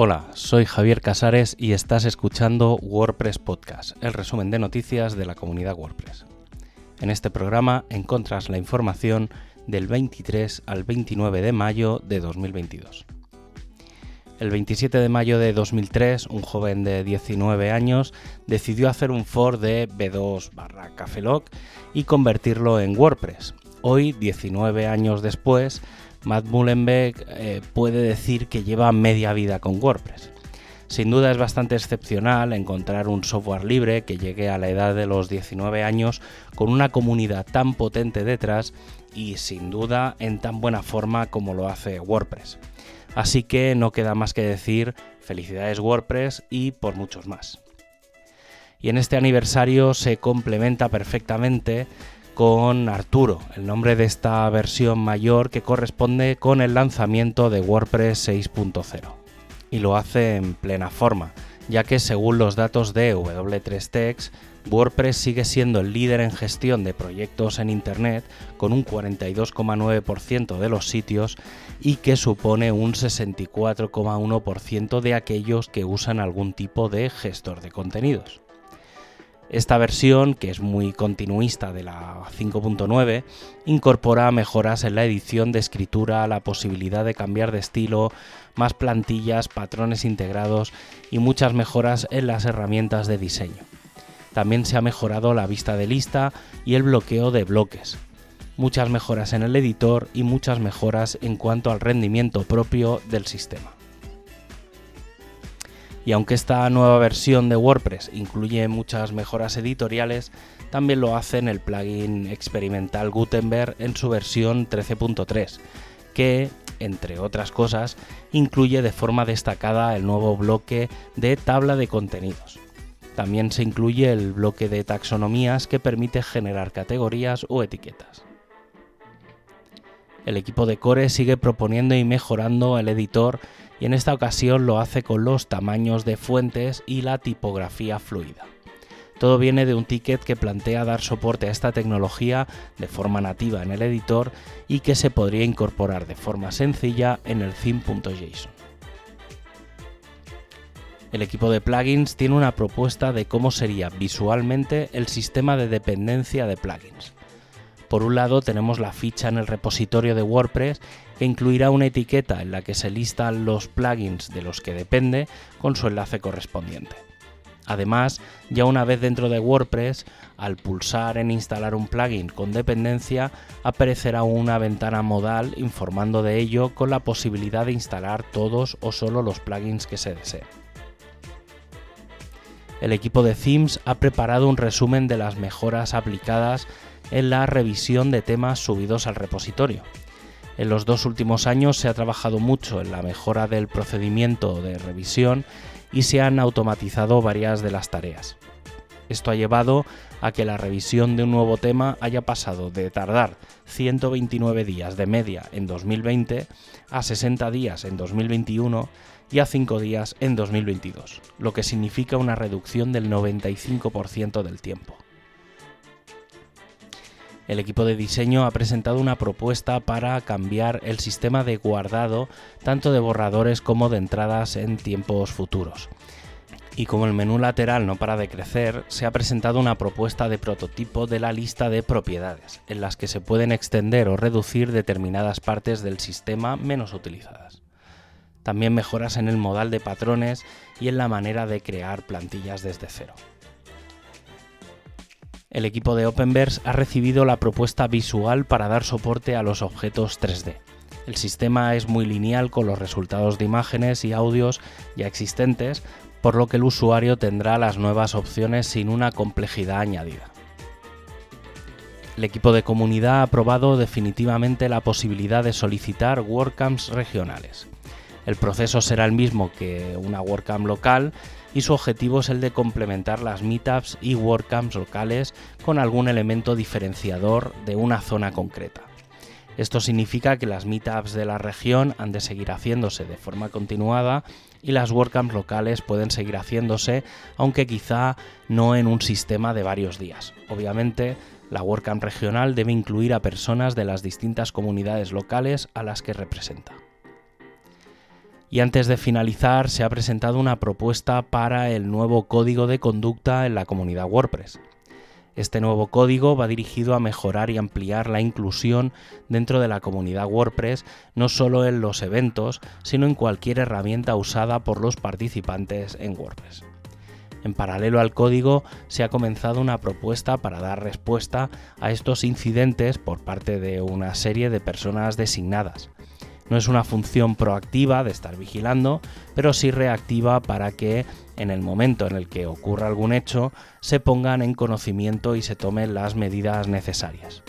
Hola, soy Javier Casares y estás escuchando WordPress Podcast, el resumen de noticias de la comunidad WordPress. En este programa encontras la información del 23 al 29 de mayo de 2022. El 27 de mayo de 2003, un joven de 19 años decidió hacer un for de B2 barra Cafelog y convertirlo en WordPress. Hoy, 19 años después, Matt Mullenbeck eh, puede decir que lleva media vida con WordPress. Sin duda es bastante excepcional encontrar un software libre que llegue a la edad de los 19 años con una comunidad tan potente detrás y sin duda en tan buena forma como lo hace WordPress. Así que no queda más que decir felicidades WordPress y por muchos más. Y en este aniversario se complementa perfectamente con Arturo, el nombre de esta versión mayor que corresponde con el lanzamiento de WordPress 6.0. Y lo hace en plena forma, ya que según los datos de W3Tex, WordPress sigue siendo el líder en gestión de proyectos en Internet con un 42,9% de los sitios y que supone un 64,1% de aquellos que usan algún tipo de gestor de contenidos. Esta versión, que es muy continuista de la 5.9, incorpora mejoras en la edición de escritura, la posibilidad de cambiar de estilo, más plantillas, patrones integrados y muchas mejoras en las herramientas de diseño. También se ha mejorado la vista de lista y el bloqueo de bloques. Muchas mejoras en el editor y muchas mejoras en cuanto al rendimiento propio del sistema. Y aunque esta nueva versión de WordPress incluye muchas mejoras editoriales, también lo hace en el plugin experimental Gutenberg en su versión 13.3, que, entre otras cosas, incluye de forma destacada el nuevo bloque de tabla de contenidos. También se incluye el bloque de taxonomías que permite generar categorías o etiquetas. El equipo de Core sigue proponiendo y mejorando el editor y en esta ocasión lo hace con los tamaños de fuentes y la tipografía fluida. Todo viene de un ticket que plantea dar soporte a esta tecnología de forma nativa en el editor y que se podría incorporar de forma sencilla en el theme.json. El equipo de plugins tiene una propuesta de cómo sería visualmente el sistema de dependencia de plugins. Por un lado tenemos la ficha en el repositorio de WordPress que incluirá una etiqueta en la que se listan los plugins de los que depende con su enlace correspondiente. Además, ya una vez dentro de WordPress, al pulsar en instalar un plugin con dependencia, aparecerá una ventana modal informando de ello con la posibilidad de instalar todos o solo los plugins que se deseen. El equipo de Themes ha preparado un resumen de las mejoras aplicadas en la revisión de temas subidos al repositorio. En los dos últimos años se ha trabajado mucho en la mejora del procedimiento de revisión y se han automatizado varias de las tareas. Esto ha llevado a que la revisión de un nuevo tema haya pasado de tardar 129 días de media en 2020 a 60 días en 2021 y a 5 días en 2022, lo que significa una reducción del 95% del tiempo el equipo de diseño ha presentado una propuesta para cambiar el sistema de guardado tanto de borradores como de entradas en tiempos futuros. Y como el menú lateral no para de crecer, se ha presentado una propuesta de prototipo de la lista de propiedades, en las que se pueden extender o reducir determinadas partes del sistema menos utilizadas. También mejoras en el modal de patrones y en la manera de crear plantillas desde cero el equipo de Openverse ha recibido la propuesta visual para dar soporte a los objetos 3D. El sistema es muy lineal con los resultados de imágenes y audios ya existentes, por lo que el usuario tendrá las nuevas opciones sin una complejidad añadida. El equipo de comunidad ha aprobado definitivamente la posibilidad de solicitar WordCamps regionales. El proceso será el mismo que una WordCamp local y su objetivo es el de complementar las meetups y WordCamps locales con algún elemento diferenciador de una zona concreta. Esto significa que las meetups de la región han de seguir haciéndose de forma continuada y las WordCamps locales pueden seguir haciéndose, aunque quizá no en un sistema de varios días. Obviamente, la WordCamp regional debe incluir a personas de las distintas comunidades locales a las que representa. Y antes de finalizar, se ha presentado una propuesta para el nuevo código de conducta en la comunidad WordPress. Este nuevo código va dirigido a mejorar y ampliar la inclusión dentro de la comunidad WordPress, no solo en los eventos, sino en cualquier herramienta usada por los participantes en WordPress. En paralelo al código se ha comenzado una propuesta para dar respuesta a estos incidentes por parte de una serie de personas designadas. No es una función proactiva de estar vigilando, pero sí reactiva para que en el momento en el que ocurra algún hecho se pongan en conocimiento y se tomen las medidas necesarias.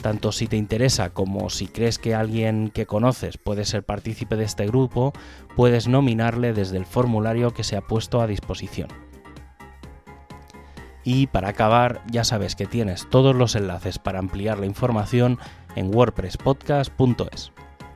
Tanto si te interesa como si crees que alguien que conoces puede ser partícipe de este grupo, puedes nominarle desde el formulario que se ha puesto a disposición. Y para acabar, ya sabes que tienes todos los enlaces para ampliar la información en wordpresspodcast.es.